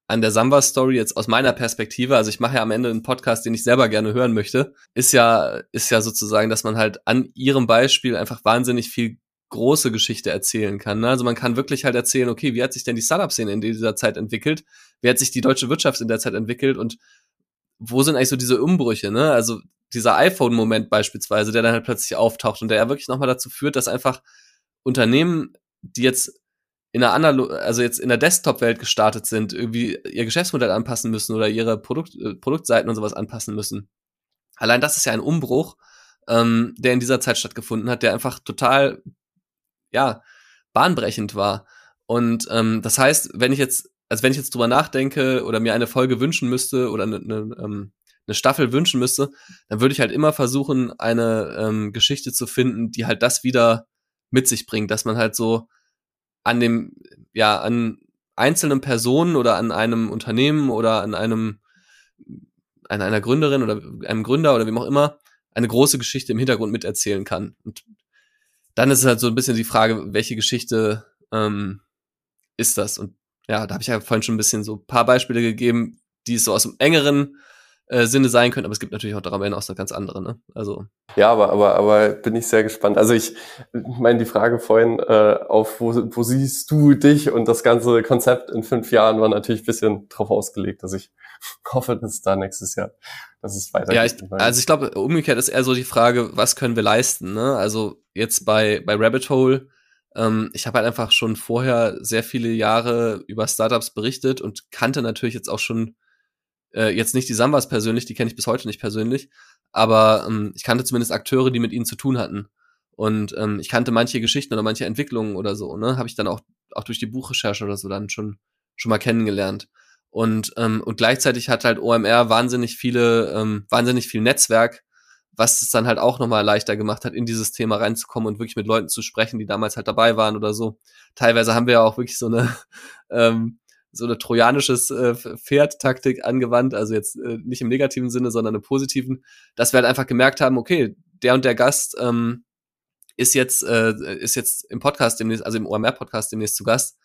an der Samba-Story jetzt aus meiner Perspektive, also ich mache ja am Ende einen Podcast, den ich selber gerne hören möchte, ist ja, ist ja sozusagen, dass man halt an ihrem Beispiel einfach wahnsinnig viel große Geschichte erzählen kann. Ne? Also man kann wirklich halt erzählen, okay, wie hat sich denn die Startup-Szene in dieser Zeit entwickelt? Wie hat sich die deutsche Wirtschaft in der Zeit entwickelt? Und wo sind eigentlich so diese Umbrüche? Ne? Also dieser iPhone-Moment beispielsweise, der dann halt plötzlich auftaucht und der ja wirklich nochmal dazu führt, dass einfach Unternehmen, die jetzt in einer Analo also jetzt in der Desktop-Welt gestartet sind, irgendwie ihr Geschäftsmodell anpassen müssen oder ihre Produkt äh, Produktseiten und sowas anpassen müssen. Allein das ist ja ein Umbruch, ähm, der in dieser Zeit stattgefunden hat, der einfach total ja, bahnbrechend war. Und ähm, das heißt, wenn ich jetzt, also wenn ich jetzt drüber nachdenke oder mir eine Folge wünschen müsste oder eine, eine, ähm, eine Staffel wünschen müsste, dann würde ich halt immer versuchen, eine ähm, Geschichte zu finden, die halt das wieder mit sich bringt, dass man halt so an dem, ja, an einzelnen Personen oder an einem Unternehmen oder an einem, an einer Gründerin oder einem Gründer oder wem auch immer eine große Geschichte im Hintergrund miterzählen kann. Und dann ist es halt so ein bisschen die Frage, welche Geschichte ähm, ist das? Und ja, da habe ich ja vorhin schon ein bisschen so ein paar Beispiele gegeben, die es so aus dem engeren äh, Sinne sein können, aber es gibt natürlich auch darüber hinaus noch ganz andere, ne? Also. Ja, aber, aber, aber bin ich sehr gespannt. Also ich meine, die Frage vorhin äh, auf, wo, wo siehst du dich und das ganze Konzept in fünf Jahren war natürlich ein bisschen drauf ausgelegt, dass ich hoffe, dass es da nächstes Jahr, dass es weitergeht. Ja, ich, also ich glaube, umgekehrt ist eher so die Frage, was können wir leisten, ne? Also jetzt bei, bei Rabbit Hole, ähm, ich habe halt einfach schon vorher sehr viele Jahre über Startups berichtet und kannte natürlich jetzt auch schon äh, jetzt nicht die Sambas persönlich, die kenne ich bis heute nicht persönlich, aber ähm, ich kannte zumindest Akteure, die mit ihnen zu tun hatten. Und ähm, ich kannte manche Geschichten oder manche Entwicklungen oder so, ne? Habe ich dann auch, auch durch die Buchrecherche oder so dann schon, schon mal kennengelernt. Und, ähm, und gleichzeitig hat halt OMR wahnsinnig viele, ähm, wahnsinnig viel Netzwerk, was es dann halt auch nochmal leichter gemacht hat, in dieses Thema reinzukommen und wirklich mit Leuten zu sprechen, die damals halt dabei waren oder so. Teilweise haben wir ja auch wirklich so eine, ähm, so eine trojanisches äh, Pferd-Taktik angewandt, also jetzt äh, nicht im negativen Sinne, sondern im positiven, dass wir halt einfach gemerkt haben, okay, der und der Gast ähm, ist jetzt äh, ist jetzt im Podcast demnächst, also im OMR-Podcast demnächst zu Gast.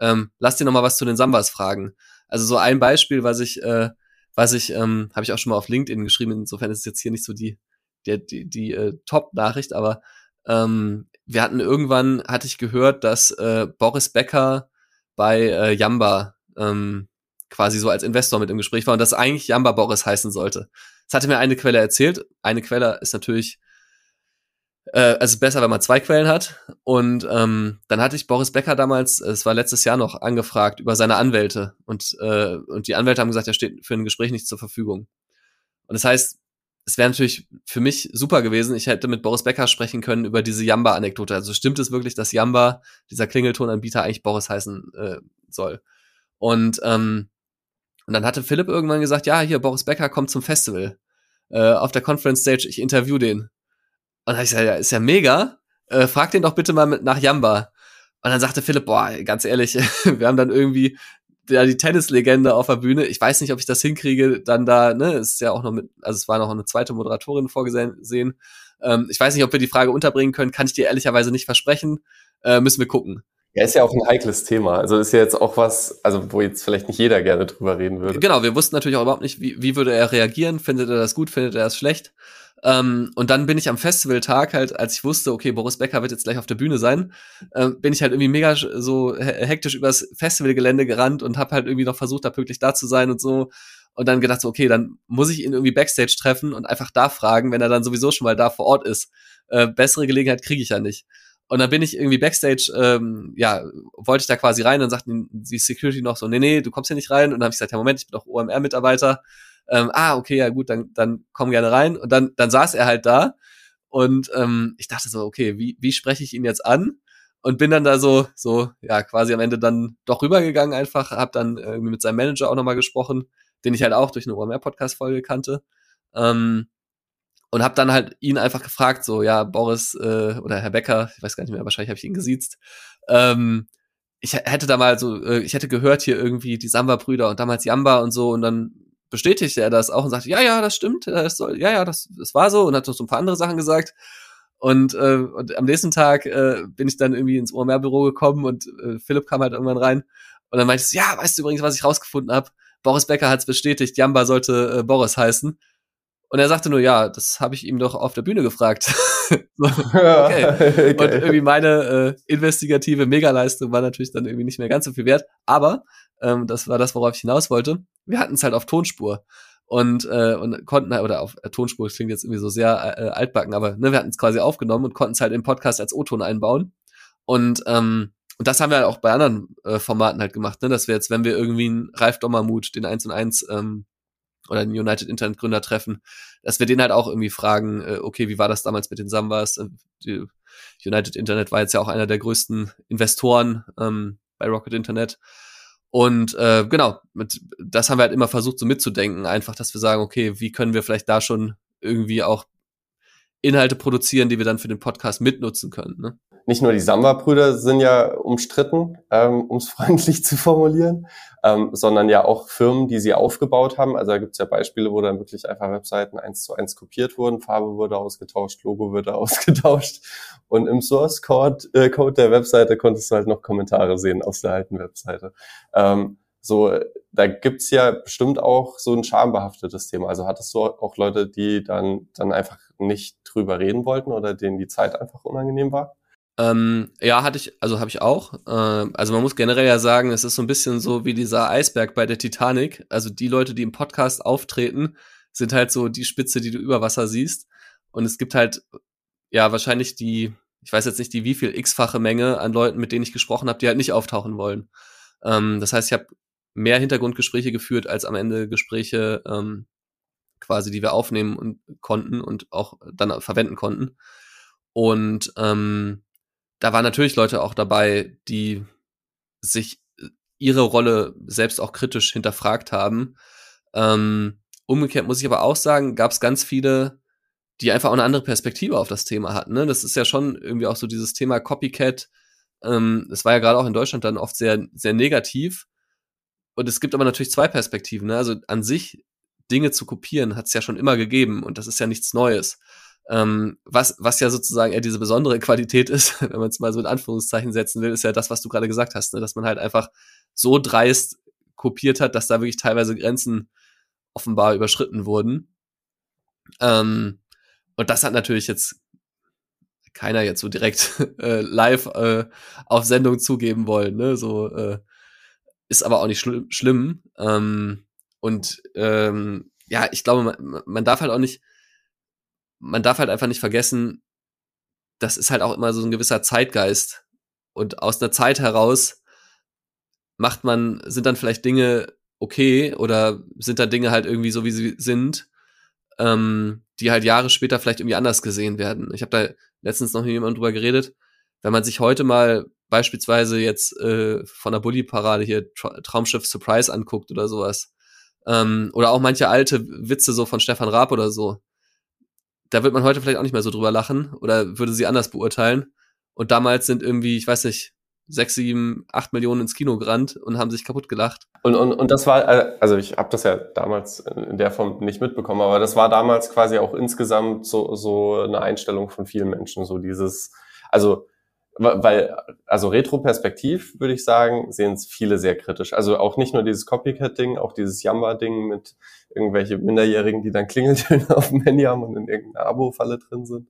Ähm, lass dir noch mal was zu den Sambas fragen. Also so ein Beispiel, was ich äh, was ich ähm, habe ich auch schon mal auf LinkedIn geschrieben. Insofern ist es jetzt hier nicht so die die die, die äh, Top-Nachricht, aber ähm, wir hatten irgendwann hatte ich gehört, dass äh, Boris Becker bei äh, Jamba ähm, quasi so als Investor mit im Gespräch war und das eigentlich Jamba Boris heißen sollte. Das hatte mir eine Quelle erzählt. Eine Quelle ist natürlich äh, also besser, wenn man zwei Quellen hat. Und ähm, dann hatte ich Boris Becker damals, es war letztes Jahr noch, angefragt über seine Anwälte. Und, äh, und die Anwälte haben gesagt, er steht für ein Gespräch nicht zur Verfügung. Und das heißt, es wäre natürlich für mich super gewesen, ich hätte mit Boris Becker sprechen können über diese Jamba-Anekdote. Also stimmt es wirklich, dass Jamba, dieser Klingeltonanbieter, eigentlich Boris heißen äh, soll? Und, ähm, und dann hatte Philipp irgendwann gesagt, ja, hier, Boris Becker kommt zum Festival. Äh, auf der Conference Stage, ich interview den. Und dann hab ich gesagt, ja, ist ja mega. äh, frag den doch bitte mal mit, nach Jamba. Und dann sagte Philipp, boah, ganz ehrlich, wir haben dann irgendwie ja, die Tennislegende auf der Bühne. Ich weiß nicht, ob ich das hinkriege, dann da, ne, es ist ja auch noch mit, also es war noch eine zweite Moderatorin vorgesehen. Ähm, ich weiß nicht, ob wir die Frage unterbringen können, kann ich dir ehrlicherweise nicht versprechen. Äh, müssen wir gucken. Ja, ist ja auch ein heikles Thema. Also ist ja jetzt auch was, also wo jetzt vielleicht nicht jeder gerne drüber reden würde. Genau, wir wussten natürlich auch überhaupt nicht, wie, wie würde er reagieren. Findet er das gut, findet er das schlecht? Ähm, und dann bin ich am Festivaltag halt, als ich wusste, okay, Boris Becker wird jetzt gleich auf der Bühne sein, ähm, bin ich halt irgendwie mega so hektisch übers Festivalgelände gerannt und habe halt irgendwie noch versucht, da pünktlich da zu sein und so. Und dann gedacht, so, okay, dann muss ich ihn irgendwie Backstage treffen und einfach da fragen, wenn er dann sowieso schon mal da vor Ort ist. Äh, bessere Gelegenheit kriege ich ja nicht. Und dann bin ich irgendwie Backstage, ähm, ja, wollte ich da quasi rein, dann sagten die Security noch so, nee, nee, du kommst hier nicht rein. Und dann habe ich gesagt, ja, Moment, ich bin doch OMR-Mitarbeiter ähm, ah, okay, ja gut, dann, dann komm gerne rein. Und dann, dann saß er halt da und ähm, ich dachte so, okay, wie, wie spreche ich ihn jetzt an? Und bin dann da so, so, ja, quasi am Ende dann doch rübergegangen einfach, hab dann irgendwie mit seinem Manager auch nochmal gesprochen, den ich halt auch durch eine OMR-Podcast-Folge kannte. Ähm, und hab dann halt ihn einfach gefragt, so, ja, Boris äh, oder Herr Becker, ich weiß gar nicht mehr, wahrscheinlich habe ich ihn gesiezt, ähm, ich hätte da mal so, äh, ich hätte gehört hier irgendwie die Samba-Brüder und damals Jamba und so und dann bestätigte er das auch und sagte, ja, ja, das stimmt, das soll, ja, ja, das, das war so und hat noch so ein paar andere Sachen gesagt. Und, äh, und am nächsten Tag äh, bin ich dann irgendwie ins OMR-Büro gekommen und äh, Philipp kam halt irgendwann rein und dann meinte ich ja, weißt du übrigens, was ich rausgefunden habe? Boris Becker hat es bestätigt, Jamba sollte äh, Boris heißen. Und er sagte nur, ja, das habe ich ihm doch auf der Bühne gefragt. so, okay. okay. Und irgendwie meine äh, investigative Megaleistung war natürlich dann irgendwie nicht mehr ganz so viel wert. Aber ähm, das war das, worauf ich hinaus wollte. Wir hatten es halt auf Tonspur und äh, und konnten halt, oder auf äh, Tonspur klingt jetzt irgendwie so sehr äh, altbacken, aber ne, wir hatten es quasi aufgenommen und konnten es halt im Podcast als O-Ton einbauen. Und ähm, und das haben wir halt auch bei anderen äh, Formaten halt gemacht, ne? dass wir jetzt, wenn wir irgendwie einen Ralf Dommermut, den 1 und 1 ähm, oder den United Internet Gründer treffen, dass wir den halt auch irgendwie fragen, äh, okay, wie war das damals mit den Sambas? Äh, die United Internet war jetzt ja auch einer der größten Investoren ähm, bei Rocket Internet. Und äh, genau, mit, das haben wir halt immer versucht so mitzudenken, einfach, dass wir sagen, okay, wie können wir vielleicht da schon irgendwie auch Inhalte produzieren, die wir dann für den Podcast mitnutzen können. Ne? Nicht nur die Samba-Brüder sind ja umstritten, ähm, um es freundlich zu formulieren, ähm, sondern ja auch Firmen, die sie aufgebaut haben. Also da gibt es ja Beispiele, wo dann wirklich einfach Webseiten eins zu eins kopiert wurden, Farbe wurde ausgetauscht, Logo wurde ausgetauscht und im Source Code, äh, Code der Webseite konntest du halt noch Kommentare sehen aus der alten Webseite. Ähm, so, da gibt's ja bestimmt auch so ein schambehaftetes Thema. Also hattest du auch Leute, die dann, dann einfach nicht drüber reden wollten oder denen die Zeit einfach unangenehm war? Ähm, ja, hatte ich, also habe ich auch. Ähm, also man muss generell ja sagen, es ist so ein bisschen so wie dieser Eisberg bei der Titanic. Also die Leute, die im Podcast auftreten, sind halt so die Spitze, die du über Wasser siehst. Und es gibt halt, ja, wahrscheinlich die, ich weiß jetzt nicht die wie viel x-fache Menge an Leuten, mit denen ich gesprochen habe, die halt nicht auftauchen wollen. Ähm, das heißt, ich habe mehr Hintergrundgespräche geführt, als am Ende Gespräche ähm, quasi, die wir aufnehmen und konnten und auch dann verwenden konnten. Und ähm, da waren natürlich Leute auch dabei, die sich äh, ihre Rolle selbst auch kritisch hinterfragt haben. Ähm, umgekehrt muss ich aber auch sagen, gab es ganz viele, die einfach auch eine andere Perspektive auf das Thema hatten. Ne? Das ist ja schon irgendwie auch so dieses Thema Copycat. Ähm, war ja gerade auch in Deutschland dann oft sehr, sehr negativ. Und es gibt aber natürlich zwei Perspektiven. Ne? Also an sich Dinge zu kopieren hat es ja schon immer gegeben und das ist ja nichts Neues. Ähm, was, was ja sozusagen eher diese besondere Qualität ist, wenn man es mal so in Anführungszeichen setzen will, ist ja das, was du gerade gesagt hast, ne? dass man halt einfach so dreist kopiert hat, dass da wirklich teilweise Grenzen offenbar überschritten wurden. Ähm, und das hat natürlich jetzt keiner jetzt so direkt äh, live äh, auf Sendung zugeben wollen. Ne? So äh, ist aber auch nicht schl schlimm. Ähm, und ähm, ja, ich glaube, man, man darf halt auch nicht man darf halt einfach nicht vergessen, das ist halt auch immer so ein gewisser Zeitgeist. Und aus einer Zeit heraus macht man, sind dann vielleicht Dinge okay oder sind da Dinge halt irgendwie so, wie sie sind, ähm, die halt Jahre später vielleicht irgendwie anders gesehen werden. Ich habe da letztens noch mit jemandem drüber geredet. Wenn man sich heute mal beispielsweise jetzt äh, von der Bully-Parade hier Tra Traumschiff Surprise anguckt oder sowas, ähm, oder auch manche alte Witze so von Stefan Raab oder so, da wird man heute vielleicht auch nicht mehr so drüber lachen oder würde sie anders beurteilen. Und damals sind irgendwie, ich weiß nicht, sechs, sieben, acht Millionen ins Kino gerannt und haben sich kaputt gelacht. Und, und, und das war, äh, also ich habe das ja damals in der Form nicht mitbekommen, aber das war damals quasi auch insgesamt so, so eine Einstellung von vielen Menschen, so dieses, also weil, also retroperspektiv würde ich sagen, sehen es viele sehr kritisch. Also auch nicht nur dieses Copycat-Ding, auch dieses Yamba-Ding mit irgendwelche Minderjährigen, die dann Klingeltöne auf dem Handy haben und in irgendeiner Abo-Falle drin sind.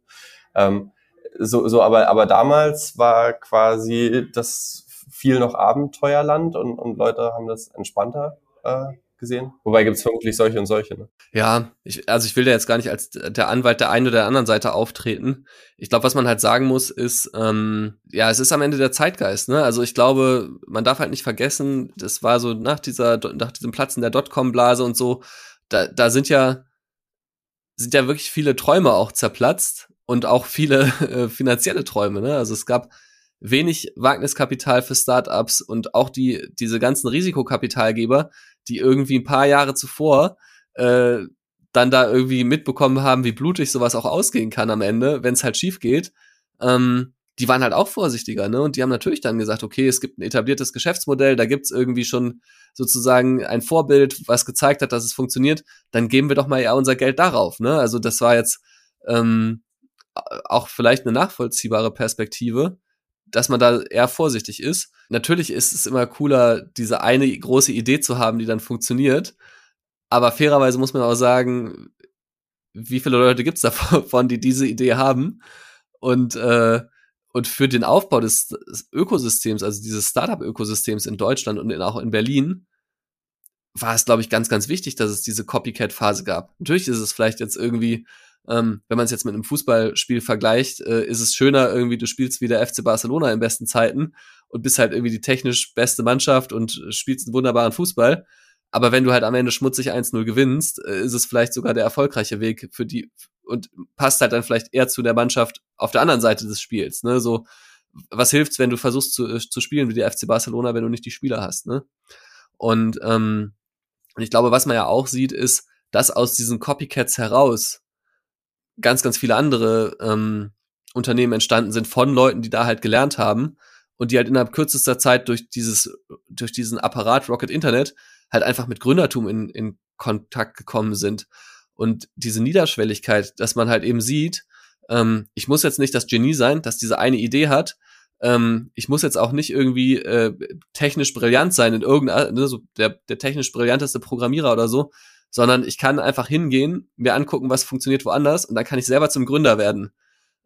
Ähm, so, so, aber, aber damals war quasi das viel noch Abenteuerland und, und Leute haben das entspannter äh, gesehen. Wobei gibt's vermutlich solche und solche. Ne? Ja, ich, also ich will da jetzt gar nicht als der Anwalt der einen oder der anderen Seite auftreten. Ich glaube, was man halt sagen muss, ist, ähm, ja, es ist am Ende der Zeitgeist. Ne? Also ich glaube, man darf halt nicht vergessen, das war so nach dieser, nach diesem Platzen der Dotcom-Blase und so, da, da sind ja sind ja wirklich viele Träume auch zerplatzt und auch viele äh, finanzielle Träume. Ne? Also es gab wenig Wagniskapital für Startups und auch die diese ganzen Risikokapitalgeber, die irgendwie ein paar Jahre zuvor äh, dann da irgendwie mitbekommen haben, wie blutig sowas auch ausgehen kann am Ende, wenn es halt schief geht. Ähm, die waren halt auch vorsichtiger, ne? Und die haben natürlich dann gesagt, okay, es gibt ein etabliertes Geschäftsmodell, da gibt's irgendwie schon sozusagen ein Vorbild, was gezeigt hat, dass es funktioniert, dann geben wir doch mal ja unser Geld darauf, ne? Also das war jetzt ähm, auch vielleicht eine nachvollziehbare Perspektive, dass man da eher vorsichtig ist. Natürlich ist es immer cooler, diese eine große Idee zu haben, die dann funktioniert. Aber fairerweise muss man auch sagen, wie viele Leute gibt's davon, die diese Idee haben? Und, äh, und für den Aufbau des, Ökosystems, also dieses Startup-Ökosystems in Deutschland und in, auch in Berlin, war es, glaube ich, ganz, ganz wichtig, dass es diese Copycat-Phase gab. Natürlich ist es vielleicht jetzt irgendwie ähm, wenn man es jetzt mit einem Fußballspiel vergleicht, äh, ist es schöner irgendwie, du spielst wie der FC Barcelona in besten Zeiten und bist halt irgendwie die technisch beste Mannschaft und spielst einen wunderbaren Fußball. Aber wenn du halt am Ende schmutzig 1-0 gewinnst, äh, ist es vielleicht sogar der erfolgreiche Weg für die und passt halt dann vielleicht eher zu der Mannschaft auf der anderen Seite des Spiels. Ne? So, was hilft's, wenn du versuchst zu, äh, zu spielen wie der FC Barcelona, wenn du nicht die Spieler hast? Ne? Und, ähm, und ich glaube, was man ja auch sieht, ist, dass aus diesen Copycats heraus ganz, ganz viele andere ähm, Unternehmen entstanden sind von Leuten, die da halt gelernt haben und die halt innerhalb kürzester Zeit durch dieses, durch diesen Apparat Rocket Internet halt einfach mit Gründertum in, in Kontakt gekommen sind. Und diese Niederschwelligkeit, dass man halt eben sieht, ähm, ich muss jetzt nicht das Genie sein, das diese eine Idee hat, ähm, ich muss jetzt auch nicht irgendwie äh, technisch brillant sein in irgendeiner, ne, so der, der technisch brillanteste Programmierer oder so, sondern ich kann einfach hingehen, mir angucken, was funktioniert woanders und dann kann ich selber zum Gründer werden.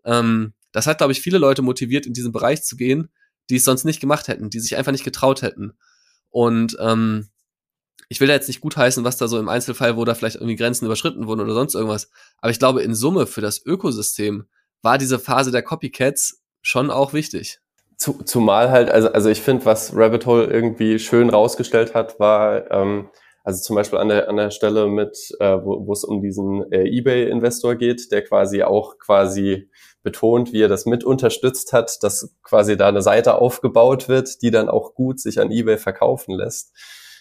Ähm, das hat, glaube ich, viele Leute motiviert, in diesen Bereich zu gehen, die es sonst nicht gemacht hätten, die sich einfach nicht getraut hätten. Und ähm, ich will da jetzt nicht gutheißen, was da so im Einzelfall, wo da vielleicht irgendwie Grenzen überschritten wurden oder sonst irgendwas. Aber ich glaube, in Summe für das Ökosystem war diese Phase der Copycats schon auch wichtig. Zumal halt, also, also ich finde, was Rabbit Hole irgendwie schön rausgestellt hat, war, ähm, also zum Beispiel an der, an der Stelle mit, äh, wo, wo es um diesen äh, eBay-Investor geht, der quasi auch quasi betont, wie er das mit unterstützt hat, dass quasi da eine Seite aufgebaut wird, die dann auch gut sich an eBay verkaufen lässt.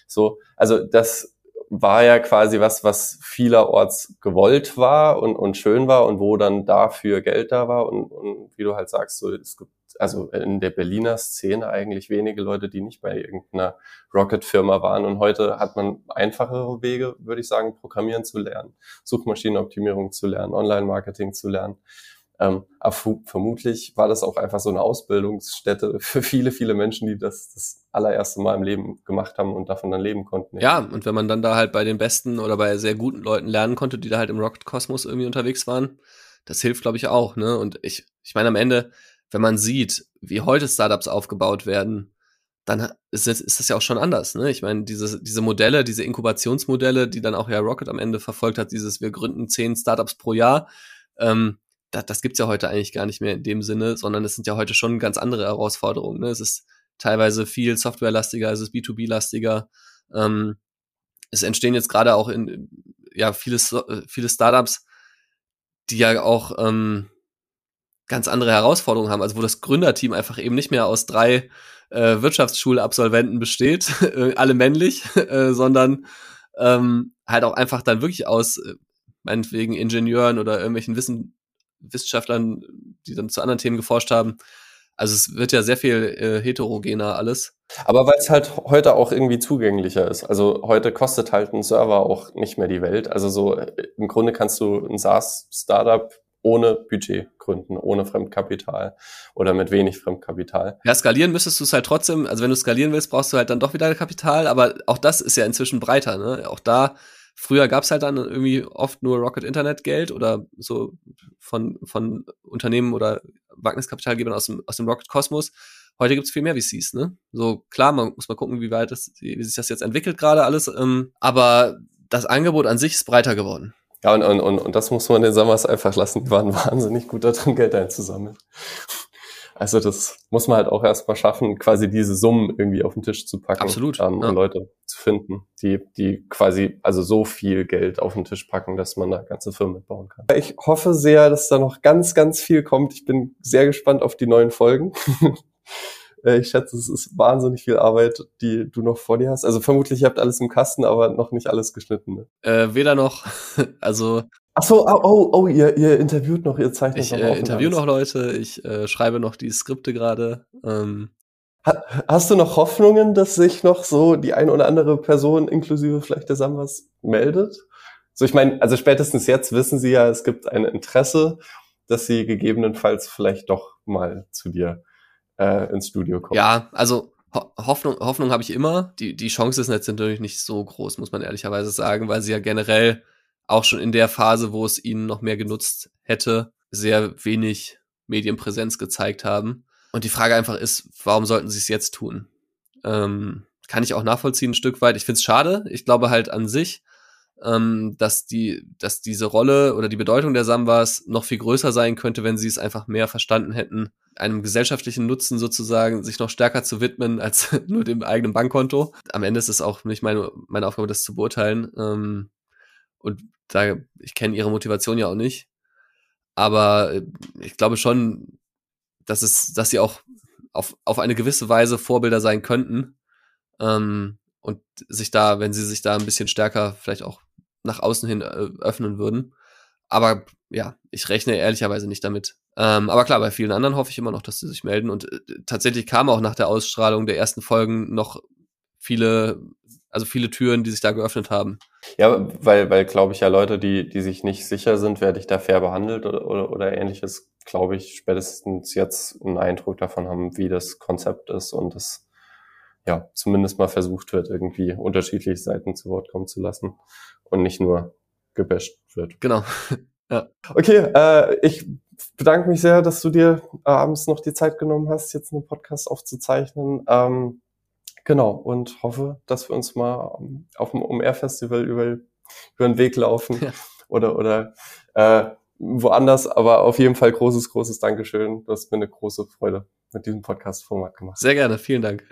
So, also das war ja quasi was, was vielerorts gewollt war und, und schön war und wo dann dafür Geld da war und, und wie du halt sagst, so, es gibt also in der Berliner Szene eigentlich wenige Leute, die nicht bei irgendeiner Rocket-Firma waren. Und heute hat man einfachere Wege, würde ich sagen, Programmieren zu lernen, Suchmaschinenoptimierung zu lernen, Online-Marketing zu lernen. Ähm, aber vermutlich war das auch einfach so eine Ausbildungsstätte für viele, viele Menschen, die das das allererste Mal im Leben gemacht haben und davon dann leben konnten. Ja, und wenn man dann da halt bei den besten oder bei sehr guten Leuten lernen konnte, die da halt im Rocket-Kosmos irgendwie unterwegs waren, das hilft, glaube ich, auch. Ne? Und ich, ich meine, am Ende, wenn man sieht, wie heute Startups aufgebaut werden, dann ist das, ja auch schon anders. Ne? Ich meine, diese, diese Modelle, diese Inkubationsmodelle, die dann auch ja Rocket am Ende verfolgt hat, dieses wir gründen zehn Startups pro Jahr, ähm, das, das gibt's ja heute eigentlich gar nicht mehr in dem Sinne, sondern es sind ja heute schon ganz andere Herausforderungen. Ne? Es ist teilweise viel softwarelastiger, es ist B2B-lastiger. Ähm, es entstehen jetzt gerade auch in ja viele, viele Startups, die ja auch ähm, ganz andere Herausforderungen haben, also wo das Gründerteam einfach eben nicht mehr aus drei äh, Wirtschaftsschulabsolventen besteht, äh, alle männlich, äh, sondern ähm, halt auch einfach dann wirklich aus äh, meinetwegen Ingenieuren oder irgendwelchen Wissen, Wissenschaftlern, die dann zu anderen Themen geforscht haben. Also es wird ja sehr viel äh, heterogener alles. Aber weil es halt heute auch irgendwie zugänglicher ist. Also heute kostet halt ein Server auch nicht mehr die Welt. Also so äh, im Grunde kannst du ein SaaS-Startup ohne Budget gründen, ohne Fremdkapital oder mit wenig Fremdkapital. Ja, skalieren müsstest du es halt trotzdem, also wenn du skalieren willst, brauchst du halt dann doch wieder Kapital, aber auch das ist ja inzwischen breiter, ne? Auch da, früher gab es halt dann irgendwie oft nur Rocket Internet Geld oder so von, von Unternehmen oder Wagniskapitalgebern aus dem, aus dem Rocket Kosmos. Heute gibt es viel mehr VCs, ne? So klar, man muss mal gucken, wie weit das, wie sich das jetzt entwickelt gerade alles. Ähm, aber das Angebot an sich ist breiter geworden. Ja, und, und, und, und das muss man den Sammers einfach lassen. Die waren wahnsinnig gut darin, Geld einzusammeln. Also das muss man halt auch erstmal schaffen, quasi diese Summen irgendwie auf den Tisch zu packen. Absolut. Ähm, ja. Und Leute zu finden, die, die quasi also so viel Geld auf den Tisch packen, dass man da ganze Firmen mitbauen kann. Ich hoffe sehr, dass da noch ganz, ganz viel kommt. Ich bin sehr gespannt auf die neuen Folgen. Äh, ich schätze, es ist wahnsinnig viel Arbeit, die du noch vor dir hast. Also vermutlich, ihr habt alles im Kasten, aber noch nicht alles geschnitten. Ne? Äh, weder noch, also. Ach so, oh, oh, oh ihr, ihr interviewt noch, ihr zeichnet ich, noch. Ich äh, interview noch Leute, ich äh, schreibe noch die Skripte gerade. Ähm. Hast du noch Hoffnungen, dass sich noch so die eine oder andere Person, inklusive vielleicht der Sambas, meldet? So, ich meine, also spätestens jetzt wissen sie ja, es gibt ein Interesse, dass sie gegebenenfalls vielleicht doch mal zu dir äh, ins Studio kommen. Ja, also Ho Hoffnung, Hoffnung habe ich immer. Die, die Chance ist jetzt natürlich nicht so groß, muss man ehrlicherweise sagen, weil sie ja generell auch schon in der Phase, wo es ihnen noch mehr genutzt hätte, sehr wenig Medienpräsenz gezeigt haben. Und die Frage einfach ist, warum sollten sie es jetzt tun? Ähm, kann ich auch nachvollziehen ein Stück weit. Ich finde es schade. Ich glaube halt an sich, ähm, dass die, dass diese Rolle oder die Bedeutung der Sambas noch viel größer sein könnte, wenn sie es einfach mehr verstanden hätten, einem gesellschaftlichen Nutzen sozusagen sich noch stärker zu widmen als nur dem eigenen Bankkonto. Am Ende ist es auch nicht meine, meine Aufgabe, das zu beurteilen. Ähm, und da, ich kenne ihre Motivation ja auch nicht. Aber äh, ich glaube schon, dass es, dass sie auch auf, auf eine gewisse Weise Vorbilder sein könnten. Ähm, und sich da, wenn sie sich da ein bisschen stärker vielleicht auch nach außen hin äh, öffnen würden. Aber ja, ich rechne ehrlicherweise nicht damit. Ähm, aber klar, bei vielen anderen hoffe ich immer noch, dass sie sich melden. Und äh, tatsächlich kamen auch nach der Ausstrahlung der ersten Folgen noch viele, also viele Türen, die sich da geöffnet haben. Ja, weil, weil glaube ich ja Leute, die, die sich nicht sicher sind, werde ich da fair behandelt oder, oder, oder ähnliches, glaube ich, spätestens jetzt einen Eindruck davon haben, wie das Konzept ist und es ja zumindest mal versucht wird, irgendwie unterschiedliche Seiten zu Wort kommen zu lassen und nicht nur gebasht wird. Genau. ja. Okay, äh, ich bedanke mich sehr, dass du dir abends noch die Zeit genommen hast, jetzt einen Podcast aufzuzeichnen. Ähm, genau, und hoffe, dass wir uns mal auf dem OMR-Festival über, über den Weg laufen ja. oder, oder äh, woanders. Aber auf jeden Fall großes, großes Dankeschön. Du hast mir eine große Freude mit diesem Podcast-Format gemacht. Sehr gerne, vielen Dank.